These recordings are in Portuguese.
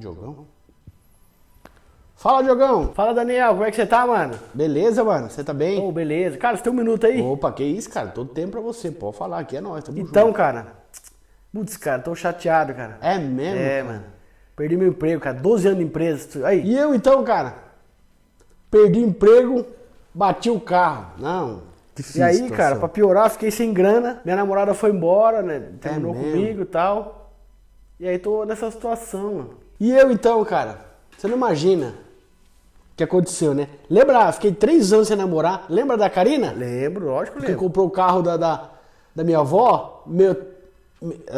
Diogão? Fala, Diogão! Fala, Daniel, como é que você tá, mano? Beleza, mano? Você tá bem? Ô, beleza. Cara, você tem um minuto aí? Opa, que isso, cara? Todo tempo pra você. Pode falar, aqui é nóis. tamo Então, junto. cara. Putz, cara, tô chateado, cara. É mesmo? É, cara? mano. Perdi meu emprego, cara. 12 anos de empresa. Aí. E eu então, cara? Perdi emprego, bati o carro. Não. E difícil a aí, situação. cara, pra piorar, fiquei sem grana. Minha namorada foi embora, né? Terminou mesmo? comigo e tal. E aí tô nessa situação, mano. E eu então, cara? Você não imagina o que aconteceu, né? Lembra, fiquei três anos sem namorar. Lembra da Karina? Lembro, lógico que Que lembro. comprou o carro da, da, da minha avó? Meu,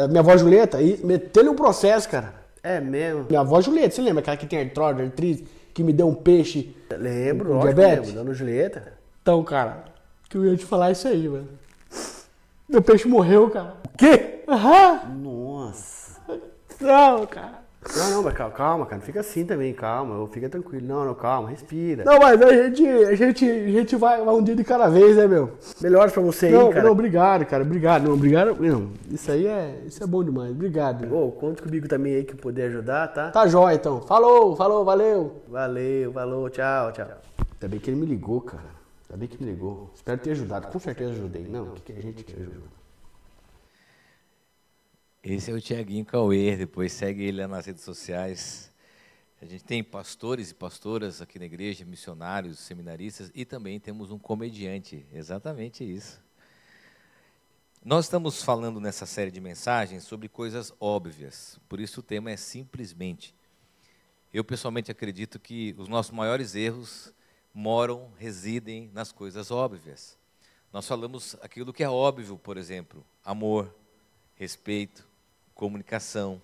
minha avó Julieta? E meteu-lhe um processo, cara. É mesmo. Minha avó Julieta, você lembra? Aquela que tem artrose, artrite, que me deu um peixe. Lembro, Com lógico diabetes? que lembro. Dona Julieta. Então, cara, que eu ia te falar isso aí, mano. Meu peixe morreu, cara. O quê? Aham. Nossa. Não, cara. Não, não, mas calma, calma, cara. Fica assim também, calma. Fica tranquilo. Não, não, calma, respira. Não, mas a gente, a gente, a gente vai, um dia de cada vez, né, meu? Melhoras pra você aí, não, cara. não, obrigado, cara. Obrigado. Não, obrigado. Não, isso aí é, isso é bom demais. Obrigado. Ô, conta comigo também aí que eu puder ajudar, tá? Tá jóia, então. Falou, falou, valeu. Valeu, falou, tchau, tchau. Ainda bem que ele me ligou, cara. Ainda bem que me ligou. Espero ter ajudado. Com certeza ajudei. Não, o que, que a gente que ajuda? Esse é o Tiaguinho Cauê, depois segue ele lá nas redes sociais. A gente tem pastores e pastoras aqui na igreja, missionários, seminaristas e também temos um comediante, exatamente isso. Nós estamos falando nessa série de mensagens sobre coisas óbvias, por isso o tema é simplesmente. Eu pessoalmente acredito que os nossos maiores erros moram, residem nas coisas óbvias. Nós falamos aquilo que é óbvio, por exemplo, amor, respeito, comunicação.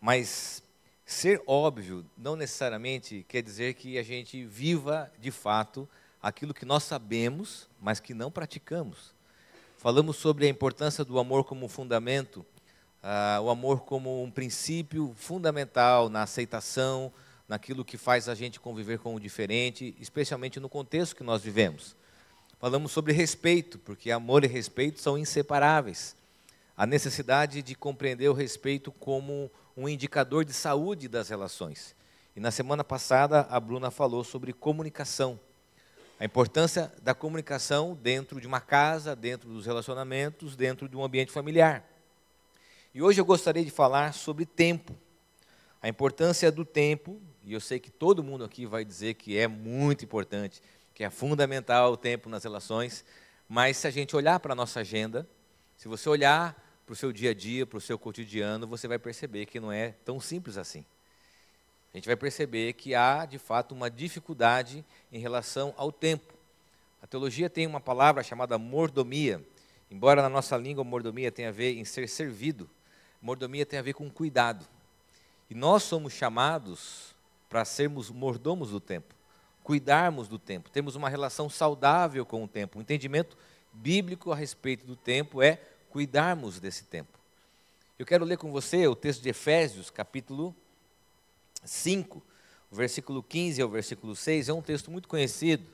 Mas ser óbvio não necessariamente quer dizer que a gente viva de fato aquilo que nós sabemos, mas que não praticamos. Falamos sobre a importância do amor como fundamento, ah, o amor como um princípio fundamental na aceitação, naquilo que faz a gente conviver com o diferente, especialmente no contexto que nós vivemos. Falamos sobre respeito, porque amor e respeito são inseparáveis. A necessidade de compreender o respeito como um indicador de saúde das relações. E na semana passada a Bruna falou sobre comunicação. A importância da comunicação dentro de uma casa, dentro dos relacionamentos, dentro de um ambiente familiar. E hoje eu gostaria de falar sobre tempo. A importância do tempo, e eu sei que todo mundo aqui vai dizer que é muito importante, que é fundamental o tempo nas relações, mas se a gente olhar para a nossa agenda, se você olhar para o seu dia a dia, para o seu cotidiano, você vai perceber que não é tão simples assim. A gente vai perceber que há, de fato, uma dificuldade em relação ao tempo. A teologia tem uma palavra chamada mordomia. Embora na nossa língua mordomia tenha a ver em ser servido, mordomia tem a ver com cuidado. E nós somos chamados para sermos mordomos do tempo, cuidarmos do tempo, termos uma relação saudável com o tempo. O entendimento bíblico a respeito do tempo é cuidarmos desse tempo. Eu quero ler com você o texto de Efésios, capítulo 5, o versículo 15 ao versículo 6. É um texto muito conhecido.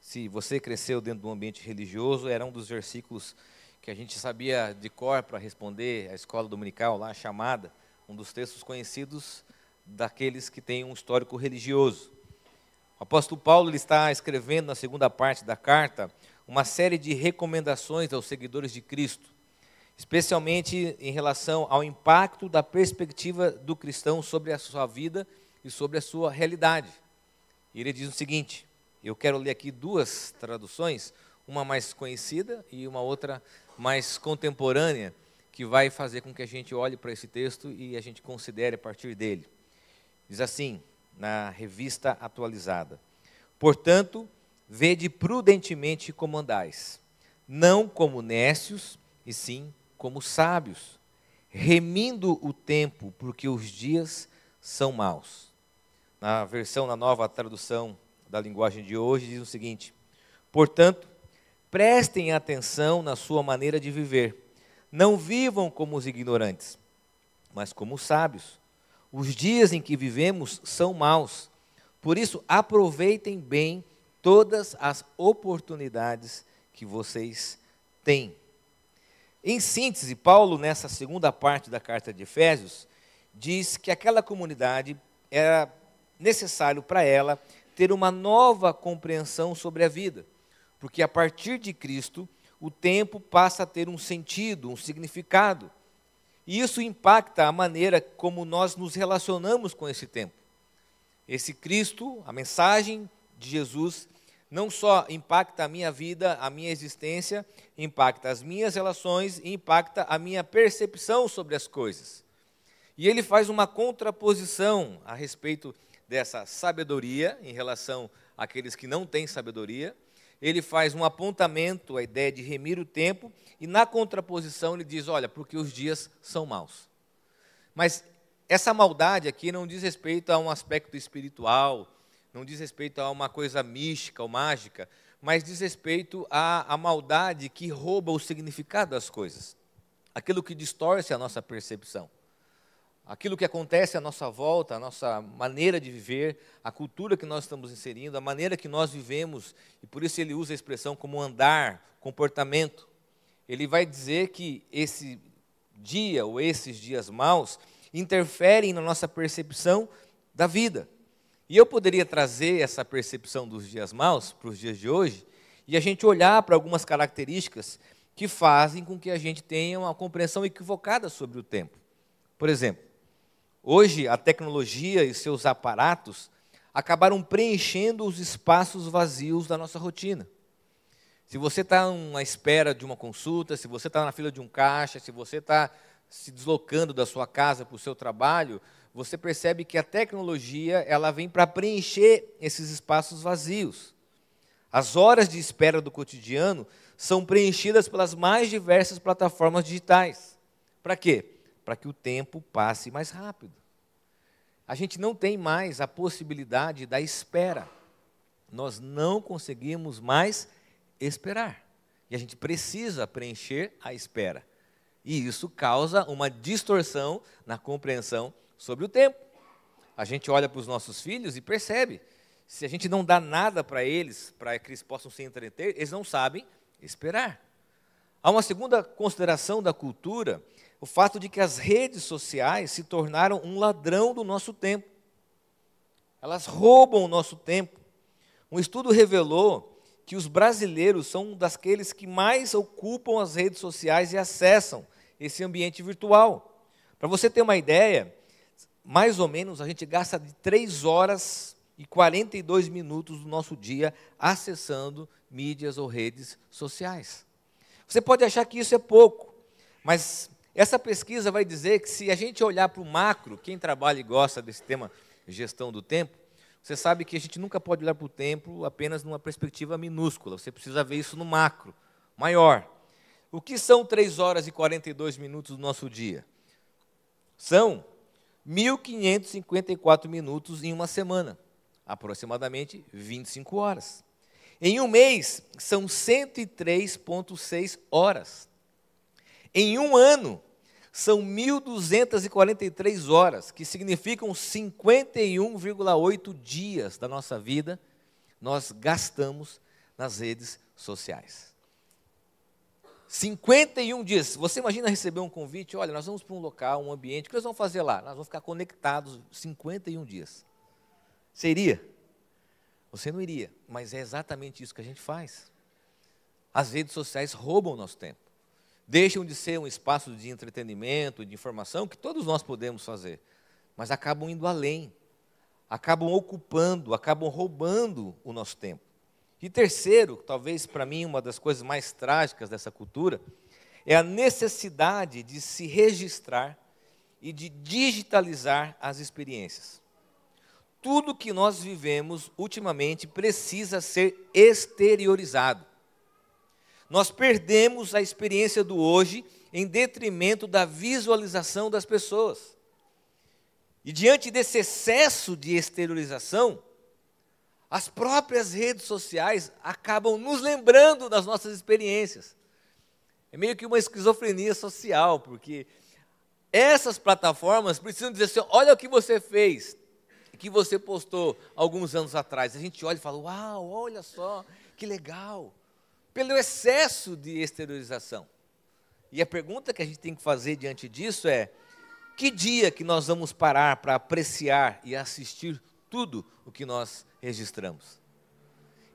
Se você cresceu dentro de um ambiente religioso, era um dos versículos que a gente sabia de cor para responder a escola dominical lá, chamada, um dos textos conhecidos daqueles que têm um histórico religioso. O apóstolo Paulo ele está escrevendo na segunda parte da carta uma série de recomendações aos seguidores de Cristo, especialmente em relação ao impacto da perspectiva do cristão sobre a sua vida e sobre a sua realidade. E ele diz o seguinte: eu quero ler aqui duas traduções, uma mais conhecida e uma outra mais contemporânea, que vai fazer com que a gente olhe para esse texto e a gente considere a partir dele. Diz assim, na revista atualizada: Portanto, vede prudentemente como andais, não como nécios, e sim como sábios, remindo o tempo, porque os dias são maus. Na versão, na nova tradução da linguagem de hoje, diz o seguinte: Portanto, prestem atenção na sua maneira de viver. Não vivam como os ignorantes, mas como os sábios. Os dias em que vivemos são maus. Por isso, aproveitem bem todas as oportunidades que vocês têm. Em síntese, Paulo, nessa segunda parte da carta de Efésios, diz que aquela comunidade era necessário para ela ter uma nova compreensão sobre a vida, porque a partir de Cristo o tempo passa a ter um sentido, um significado. E isso impacta a maneira como nós nos relacionamos com esse tempo. Esse Cristo, a mensagem de Jesus, não só impacta a minha vida, a minha existência, impacta as minhas relações e impacta a minha percepção sobre as coisas. E ele faz uma contraposição a respeito dessa sabedoria em relação àqueles que não têm sabedoria. Ele faz um apontamento à ideia de remir o tempo e na contraposição ele diz: olha, porque os dias são maus. Mas essa maldade aqui não diz respeito a um aspecto espiritual, não diz respeito a uma coisa mística ou mágica, mas diz respeito à, à maldade que rouba o significado das coisas, aquilo que distorce a nossa percepção. Aquilo que acontece à nossa volta, a nossa maneira de viver, a cultura que nós estamos inserindo, a maneira que nós vivemos, e por isso ele usa a expressão como andar, comportamento. Ele vai dizer que esse dia ou esses dias maus interferem na nossa percepção da vida. E eu poderia trazer essa percepção dos dias maus para os dias de hoje e a gente olhar para algumas características que fazem com que a gente tenha uma compreensão equivocada sobre o tempo. Por exemplo, hoje a tecnologia e seus aparatos acabaram preenchendo os espaços vazios da nossa rotina. Se você está na espera de uma consulta, se você está na fila de um caixa, se você está se deslocando da sua casa para o seu trabalho, você percebe que a tecnologia ela vem para preencher esses espaços vazios. As horas de espera do cotidiano são preenchidas pelas mais diversas plataformas digitais. Para quê? Para que o tempo passe mais rápido. A gente não tem mais a possibilidade da espera. Nós não conseguimos mais esperar. E a gente precisa preencher a espera. E isso causa uma distorção na compreensão sobre o tempo. A gente olha para os nossos filhos e percebe. Se a gente não dá nada para eles, para que eles possam se entreter, eles não sabem esperar. Há uma segunda consideração da cultura, o fato de que as redes sociais se tornaram um ladrão do nosso tempo. Elas roubam o nosso tempo. Um estudo revelou que os brasileiros são um daqueles que mais ocupam as redes sociais e acessam esse ambiente virtual. Para você ter uma ideia, mais ou menos a gente gasta de 3 horas e 42 minutos do nosso dia acessando mídias ou redes sociais. Você pode achar que isso é pouco, mas essa pesquisa vai dizer que se a gente olhar para o macro, quem trabalha e gosta desse tema gestão do tempo, você sabe que a gente nunca pode olhar para o tempo apenas numa perspectiva minúscula, você precisa ver isso no macro, maior. O que são 3 horas e 42 minutos do nosso dia? São 1.554 minutos em uma semana, aproximadamente 25 horas. Em um mês, são 103,6 horas. Em um ano, são 1.243 horas, que significam 51,8 dias da nossa vida, nós gastamos nas redes sociais. 51 dias. Você imagina receber um convite, olha, nós vamos para um local, um ambiente, o que nós vamos fazer lá? Nós vamos ficar conectados 51 dias. Iria? Você não iria, mas é exatamente isso que a gente faz. As redes sociais roubam o nosso tempo. Deixam de ser um espaço de entretenimento, de informação, que todos nós podemos fazer, mas acabam indo além, acabam ocupando, acabam roubando o nosso tempo. E terceiro, talvez para mim uma das coisas mais trágicas dessa cultura, é a necessidade de se registrar e de digitalizar as experiências. Tudo que nós vivemos ultimamente precisa ser exteriorizado. Nós perdemos a experiência do hoje em detrimento da visualização das pessoas. E diante desse excesso de exteriorização, as próprias redes sociais acabam nos lembrando das nossas experiências. É meio que uma esquizofrenia social, porque essas plataformas precisam dizer assim: olha o que você fez, que você postou alguns anos atrás. A gente olha e fala: uau, olha só, que legal. Pelo excesso de exteriorização. E a pergunta que a gente tem que fazer diante disso é: Que dia que nós vamos parar para apreciar e assistir tudo o que nós registramos?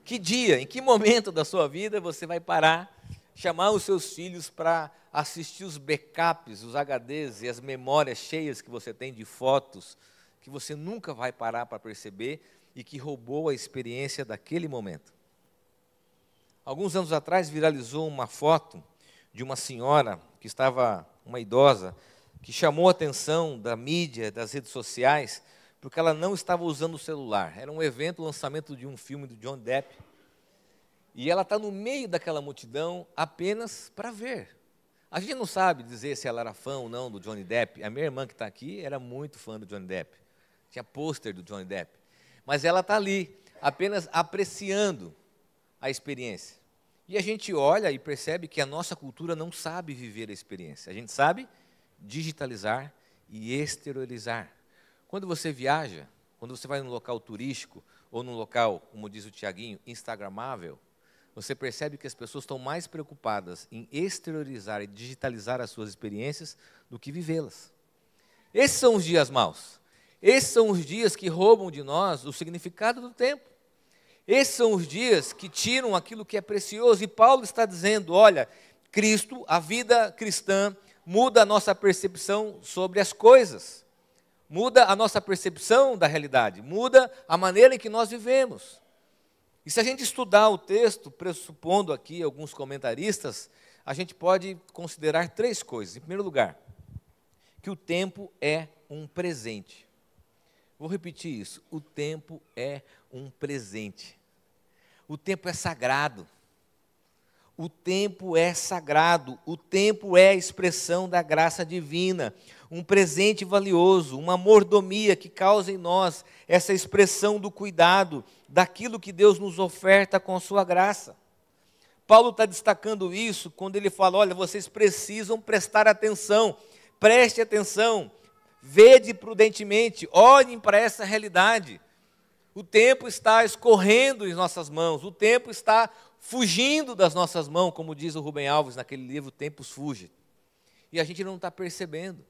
Que dia, em que momento da sua vida você vai parar, chamar os seus filhos para assistir os backups, os HDs e as memórias cheias que você tem de fotos, que você nunca vai parar para perceber e que roubou a experiência daquele momento? Alguns anos atrás viralizou uma foto de uma senhora que estava, uma idosa, que chamou a atenção da mídia, das redes sociais, porque ela não estava usando o celular. Era um evento, o lançamento de um filme do John Depp. E ela está no meio daquela multidão apenas para ver. A gente não sabe dizer se ela era fã ou não do Johnny Depp. A minha irmã que está aqui era muito fã do Johnny Depp. Tinha pôster do Johnny Depp. Mas ela está ali, apenas apreciando a experiência. E a gente olha e percebe que a nossa cultura não sabe viver a experiência. A gente sabe digitalizar e exteriorizar. Quando você viaja, quando você vai num local turístico ou num local, como diz o Tiaguinho, instagramável, você percebe que as pessoas estão mais preocupadas em exteriorizar e digitalizar as suas experiências do que vivê-las. Esses são os dias maus. Esses são os dias que roubam de nós o significado do tempo. Esses são os dias que tiram aquilo que é precioso. E Paulo está dizendo: olha, Cristo, a vida cristã, muda a nossa percepção sobre as coisas, muda a nossa percepção da realidade, muda a maneira em que nós vivemos. E se a gente estudar o texto, pressupondo aqui alguns comentaristas, a gente pode considerar três coisas. Em primeiro lugar, que o tempo é um presente. Vou repetir isso: o tempo é um presente. O tempo é sagrado. O tempo é sagrado, o tempo é a expressão da graça divina, um presente valioso, uma mordomia que causa em nós essa expressão do cuidado, daquilo que Deus nos oferta com a sua graça. Paulo está destacando isso quando ele fala: olha, vocês precisam prestar atenção, preste atenção, vede prudentemente, olhem para essa realidade. O tempo está escorrendo em nossas mãos, o tempo está fugindo das nossas mãos, como diz o Rubem Alves naquele livro Tempos Fuge. E a gente não está percebendo.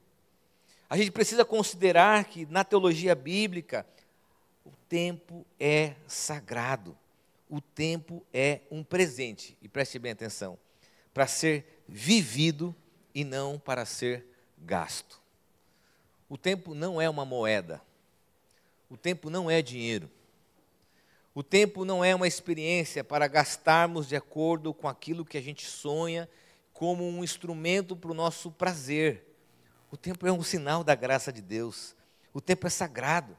A gente precisa considerar que na teologia bíblica o tempo é sagrado. O tempo é um presente, e preste bem atenção, para ser vivido e não para ser gasto. O tempo não é uma moeda. O tempo não é dinheiro. O tempo não é uma experiência para gastarmos de acordo com aquilo que a gente sonha, como um instrumento para o nosso prazer. O tempo é um sinal da graça de Deus. O tempo é sagrado.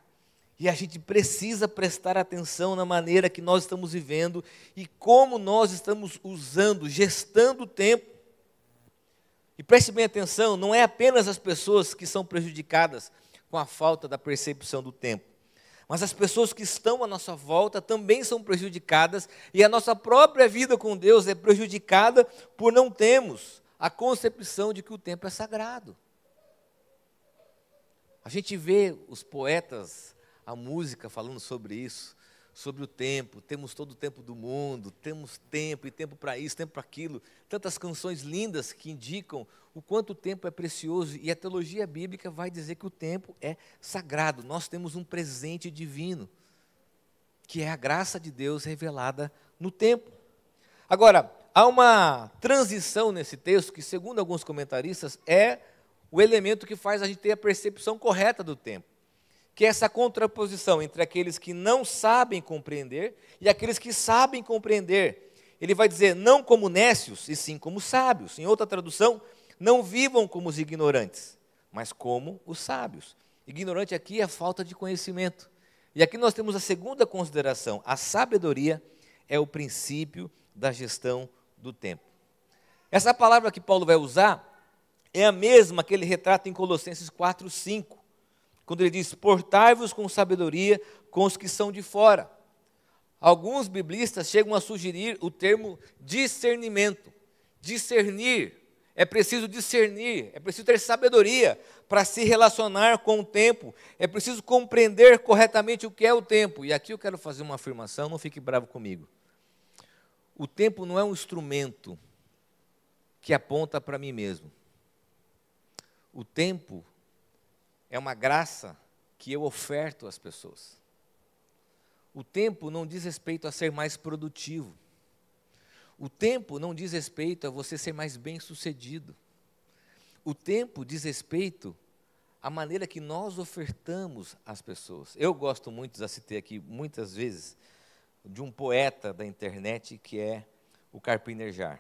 E a gente precisa prestar atenção na maneira que nós estamos vivendo e como nós estamos usando, gestando o tempo. E preste bem atenção: não é apenas as pessoas que são prejudicadas com a falta da percepção do tempo. Mas as pessoas que estão à nossa volta também são prejudicadas e a nossa própria vida com Deus é prejudicada por não termos a concepção de que o tempo é sagrado. A gente vê os poetas, a música falando sobre isso sobre o tempo, temos todo o tempo do mundo, temos tempo e tempo para isso, tempo para aquilo, tantas canções lindas que indicam o quanto o tempo é precioso e a teologia bíblica vai dizer que o tempo é sagrado. Nós temos um presente divino, que é a graça de Deus revelada no tempo. Agora, há uma transição nesse texto que, segundo alguns comentaristas, é o elemento que faz a gente ter a percepção correta do tempo que é essa contraposição entre aqueles que não sabem compreender e aqueles que sabem compreender. Ele vai dizer, não como nécios, e sim como sábios. Em outra tradução, não vivam como os ignorantes, mas como os sábios. Ignorante aqui é falta de conhecimento. E aqui nós temos a segunda consideração: a sabedoria é o princípio da gestão do tempo. Essa palavra que Paulo vai usar é a mesma que ele retrata em Colossenses 4, 5 quando ele diz: Portai-vos com sabedoria com os que são de fora. Alguns biblistas chegam a sugerir o termo discernimento. Discernir. É preciso discernir, é preciso ter sabedoria para se relacionar com o tempo, é preciso compreender corretamente o que é o tempo. E aqui eu quero fazer uma afirmação, não fique bravo comigo. O tempo não é um instrumento que aponta para mim mesmo. O tempo é uma graça que eu oferto às pessoas. O tempo não diz respeito a ser mais produtivo. O tempo não diz respeito a você ser mais bem-sucedido. O tempo diz respeito à maneira que nós ofertamos às pessoas. Eu gosto muito, já citei aqui muitas vezes, de um poeta da internet que é o Carpinejar.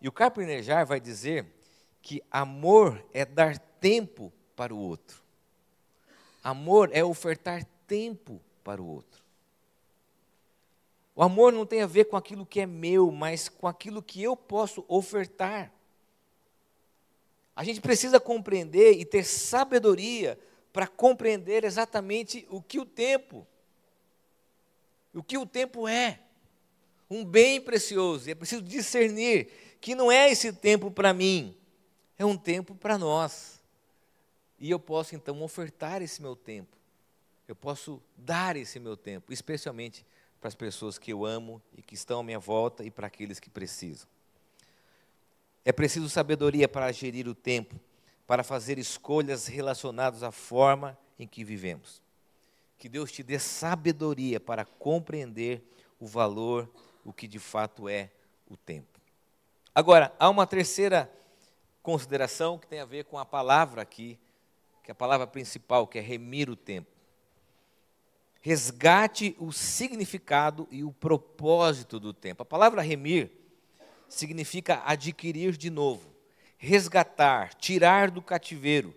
E o Carpinejar vai dizer que amor é dar tempo para o outro. Amor é ofertar tempo para o outro. O amor não tem a ver com aquilo que é meu, mas com aquilo que eu posso ofertar. A gente precisa compreender e ter sabedoria para compreender exatamente o que o tempo, o que o tempo é. Um bem precioso. E é preciso discernir que não é esse tempo para mim, é um tempo para nós. E eu posso então ofertar esse meu tempo. Eu posso dar esse meu tempo, especialmente para as pessoas que eu amo e que estão à minha volta e para aqueles que precisam. É preciso sabedoria para gerir o tempo, para fazer escolhas relacionadas à forma em que vivemos. Que Deus te dê sabedoria para compreender o valor, o que de fato é o tempo. Agora, há uma terceira consideração que tem a ver com a palavra aqui, que é a palavra principal, que é remir o tempo resgate o significado e o propósito do tempo. A palavra remir significa adquirir de novo, resgatar, tirar do cativeiro.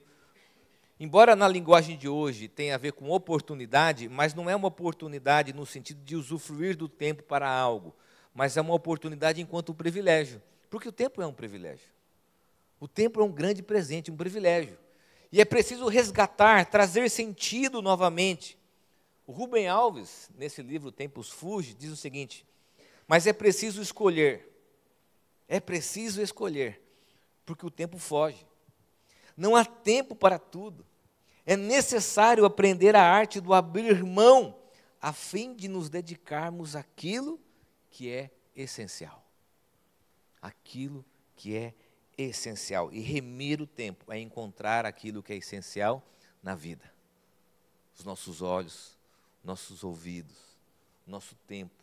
Embora na linguagem de hoje tenha a ver com oportunidade, mas não é uma oportunidade no sentido de usufruir do tempo para algo, mas é uma oportunidade enquanto um privilégio, porque o tempo é um privilégio. O tempo é um grande presente, um privilégio. E é preciso resgatar, trazer sentido novamente o Rubem Alves, nesse livro Tempos Fuge, diz o seguinte: Mas é preciso escolher, é preciso escolher, porque o tempo foge. Não há tempo para tudo. É necessário aprender a arte do abrir mão, a fim de nos dedicarmos àquilo que é essencial. Aquilo que é essencial. E remir o tempo é encontrar aquilo que é essencial na vida. Os nossos olhos, nossos ouvidos, nosso tempo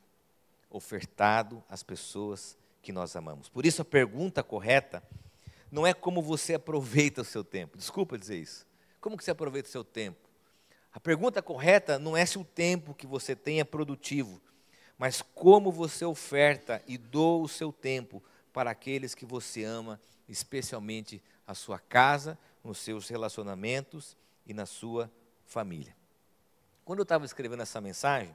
ofertado às pessoas que nós amamos. Por isso a pergunta correta não é como você aproveita o seu tempo. Desculpa dizer isso. Como que você aproveita o seu tempo? A pergunta correta não é se o tempo que você tem é produtivo, mas como você oferta e doa o seu tempo para aqueles que você ama, especialmente a sua casa, nos seus relacionamentos e na sua família. Quando eu estava escrevendo essa mensagem,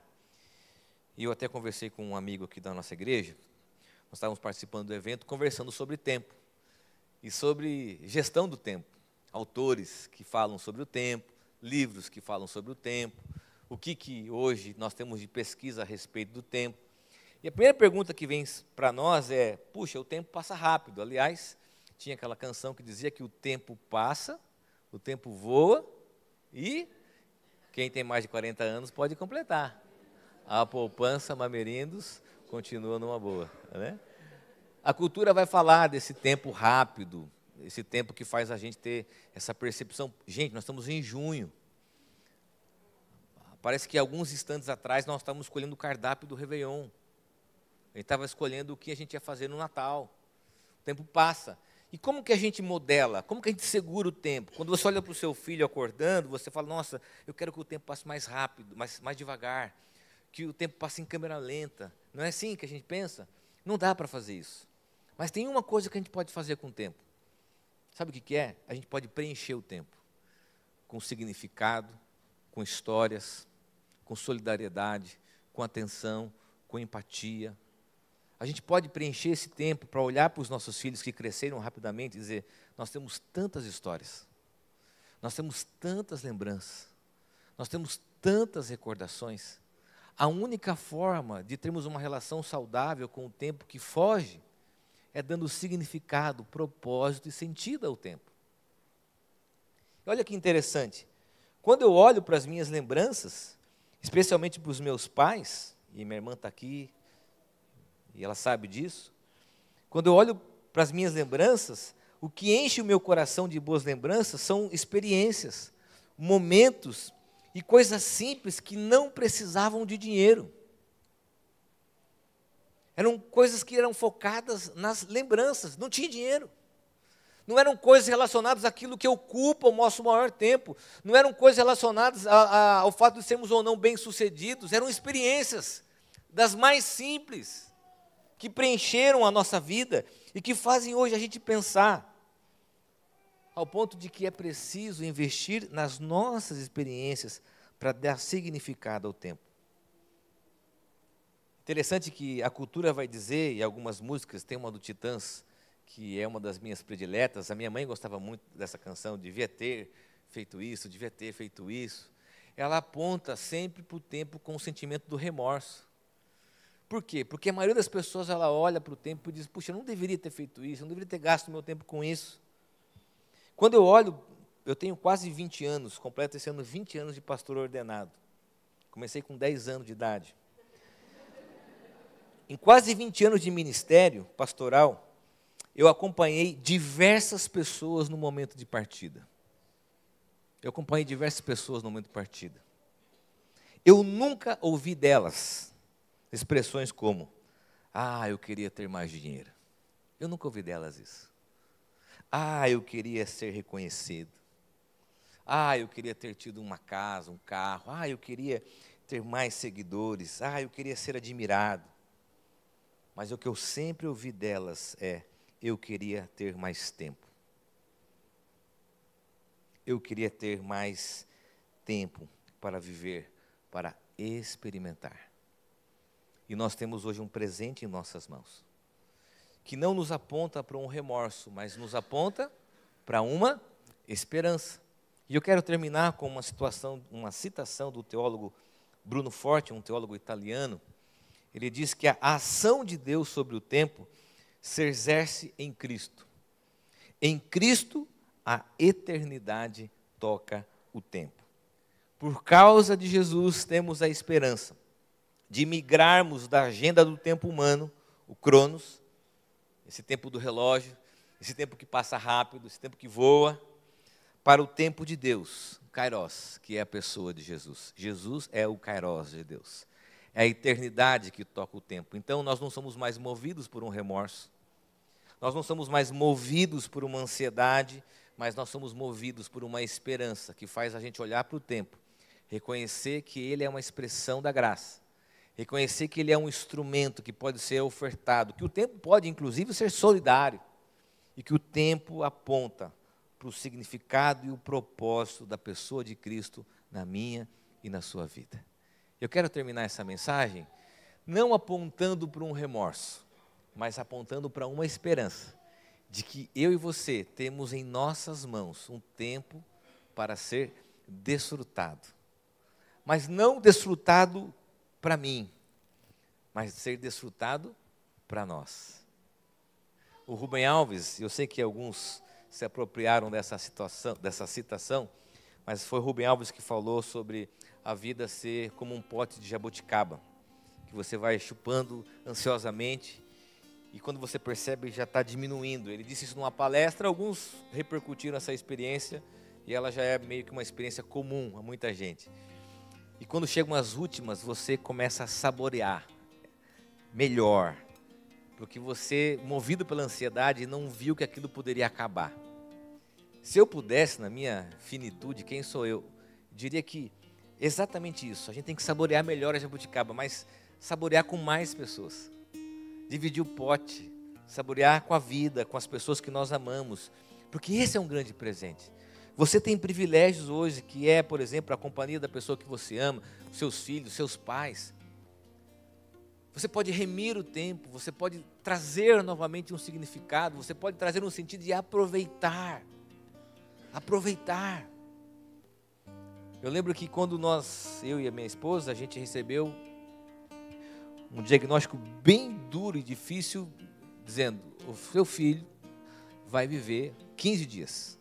e eu até conversei com um amigo aqui da nossa igreja, nós estávamos participando do evento, conversando sobre tempo e sobre gestão do tempo. Autores que falam sobre o tempo, livros que falam sobre o tempo, o que, que hoje nós temos de pesquisa a respeito do tempo. E a primeira pergunta que vem para nós é: puxa, o tempo passa rápido. Aliás, tinha aquela canção que dizia que o tempo passa, o tempo voa e quem tem mais de 40 anos pode completar. A poupança Mamerindos continua numa boa. Né? A cultura vai falar desse tempo rápido, esse tempo que faz a gente ter essa percepção. Gente, nós estamos em junho. Parece que alguns instantes atrás nós estávamos escolhendo o cardápio do Réveillon. A gente estava escolhendo o que a gente ia fazer no Natal. O tempo passa. E como que a gente modela? Como que a gente segura o tempo? Quando você olha para o seu filho acordando, você fala, nossa, eu quero que o tempo passe mais rápido, mais, mais devagar, que o tempo passe em câmera lenta. Não é assim que a gente pensa? Não dá para fazer isso. Mas tem uma coisa que a gente pode fazer com o tempo. Sabe o que, que é? A gente pode preencher o tempo com significado, com histórias, com solidariedade, com atenção, com empatia, a gente pode preencher esse tempo para olhar para os nossos filhos que cresceram rapidamente e dizer: nós temos tantas histórias, nós temos tantas lembranças, nós temos tantas recordações. A única forma de termos uma relação saudável com o tempo que foge é dando significado, propósito e sentido ao tempo. Olha que interessante. Quando eu olho para as minhas lembranças, especialmente para os meus pais, e minha irmã está aqui, e ela sabe disso. Quando eu olho para as minhas lembranças, o que enche o meu coração de boas lembranças são experiências, momentos e coisas simples que não precisavam de dinheiro. Eram coisas que eram focadas nas lembranças, não tinha dinheiro. Não eram coisas relacionadas àquilo que ocupa o nosso maior tempo. Não eram coisas relacionadas a, a, ao fato de sermos ou não bem-sucedidos. Eram experiências das mais simples que preencheram a nossa vida e que fazem hoje a gente pensar ao ponto de que é preciso investir nas nossas experiências para dar significado ao tempo. Interessante que a cultura vai dizer, e algumas músicas, tem uma do Titãs, que é uma das minhas prediletas. A minha mãe gostava muito dessa canção, devia ter feito isso, devia ter feito isso. Ela aponta sempre para o tempo com o sentimento do remorso. Por quê? Porque a maioria das pessoas ela olha para o tempo e diz: puxa, eu não deveria ter feito isso, eu não deveria ter gasto meu tempo com isso. Quando eu olho, eu tenho quase 20 anos, completo esse ano 20 anos de pastor ordenado. Comecei com 10 anos de idade. Em quase 20 anos de ministério pastoral, eu acompanhei diversas pessoas no momento de partida. Eu acompanhei diversas pessoas no momento de partida. Eu nunca ouvi delas expressões como: Ah, eu queria ter mais dinheiro. Eu nunca ouvi delas isso. Ah, eu queria ser reconhecido. Ah, eu queria ter tido uma casa, um carro. Ah, eu queria ter mais seguidores. Ah, eu queria ser admirado. Mas o que eu sempre ouvi delas é: eu queria ter mais tempo. Eu queria ter mais tempo para viver, para experimentar. E nós temos hoje um presente em nossas mãos, que não nos aponta para um remorso, mas nos aponta para uma esperança. E eu quero terminar com uma situação, uma citação do teólogo Bruno Forte, um teólogo italiano, ele diz que a ação de Deus sobre o tempo se exerce em Cristo. Em Cristo, a eternidade toca o tempo. Por causa de Jesus, temos a esperança de migrarmos da agenda do tempo humano, o Cronos, esse tempo do relógio, esse tempo que passa rápido, esse tempo que voa, para o tempo de Deus, Kairos, que é a pessoa de Jesus. Jesus é o Kairos de Deus. É a eternidade que toca o tempo. Então nós não somos mais movidos por um remorso. Nós não somos mais movidos por uma ansiedade, mas nós somos movidos por uma esperança que faz a gente olhar para o tempo, reconhecer que ele é uma expressão da graça, reconhecer que ele é um instrumento que pode ser ofertado, que o tempo pode inclusive ser solidário e que o tempo aponta para o significado e o propósito da pessoa de Cristo na minha e na sua vida. Eu quero terminar essa mensagem não apontando para um remorso, mas apontando para uma esperança de que eu e você temos em nossas mãos um tempo para ser desfrutado. Mas não desfrutado para mim, mas ser desfrutado para nós. O Rubem Alves, eu sei que alguns se apropriaram dessa situação, dessa citação, mas foi Rubem Alves que falou sobre a vida ser como um pote de jabuticaba, que você vai chupando ansiosamente e quando você percebe já está diminuindo. Ele disse isso numa palestra, alguns repercutiram essa experiência e ela já é meio que uma experiência comum a muita gente. E quando chegam as últimas, você começa a saborear melhor, porque você, movido pela ansiedade, não viu que aquilo poderia acabar. Se eu pudesse, na minha finitude, quem sou eu? Diria que Exatamente isso. A gente tem que saborear melhor a jabuticaba, mas saborear com mais pessoas. Dividir o pote, saborear com a vida, com as pessoas que nós amamos, porque esse é um grande presente. Você tem privilégios hoje, que é, por exemplo, a companhia da pessoa que você ama, seus filhos, seus pais. Você pode remir o tempo, você pode trazer novamente um significado, você pode trazer um sentido de aproveitar. Aproveitar. Eu lembro que quando nós, eu e a minha esposa, a gente recebeu um diagnóstico bem duro e difícil, dizendo: o seu filho vai viver 15 dias.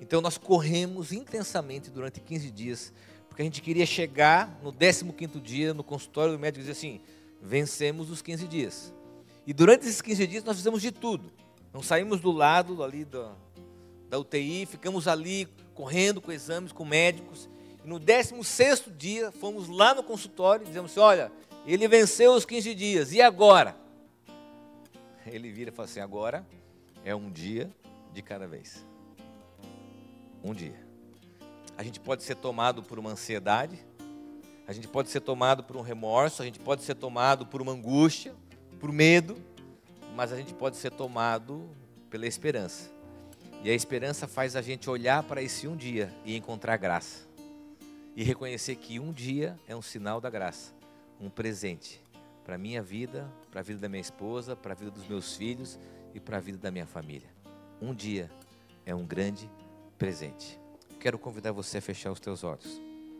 Então nós corremos intensamente durante 15 dias, porque a gente queria chegar no 15 dia no consultório do médico e dizer assim: vencemos os 15 dias. E durante esses 15 dias nós fizemos de tudo. Não saímos do lado ali da, da UTI, ficamos ali correndo com exames, com médicos. E no 16 dia, fomos lá no consultório e dizemos assim: olha, ele venceu os 15 dias, e agora? Ele vira e fala assim: agora é um dia de cada vez. Um dia. A gente pode ser tomado por uma ansiedade, a gente pode ser tomado por um remorso, a gente pode ser tomado por uma angústia, por medo, mas a gente pode ser tomado pela esperança. E a esperança faz a gente olhar para esse um dia e encontrar graça. E reconhecer que um dia é um sinal da graça, um presente para a minha vida, para a vida da minha esposa, para a vida dos meus filhos e para a vida da minha família. Um dia é um grande presente. Quero convidar você a fechar os teus olhos.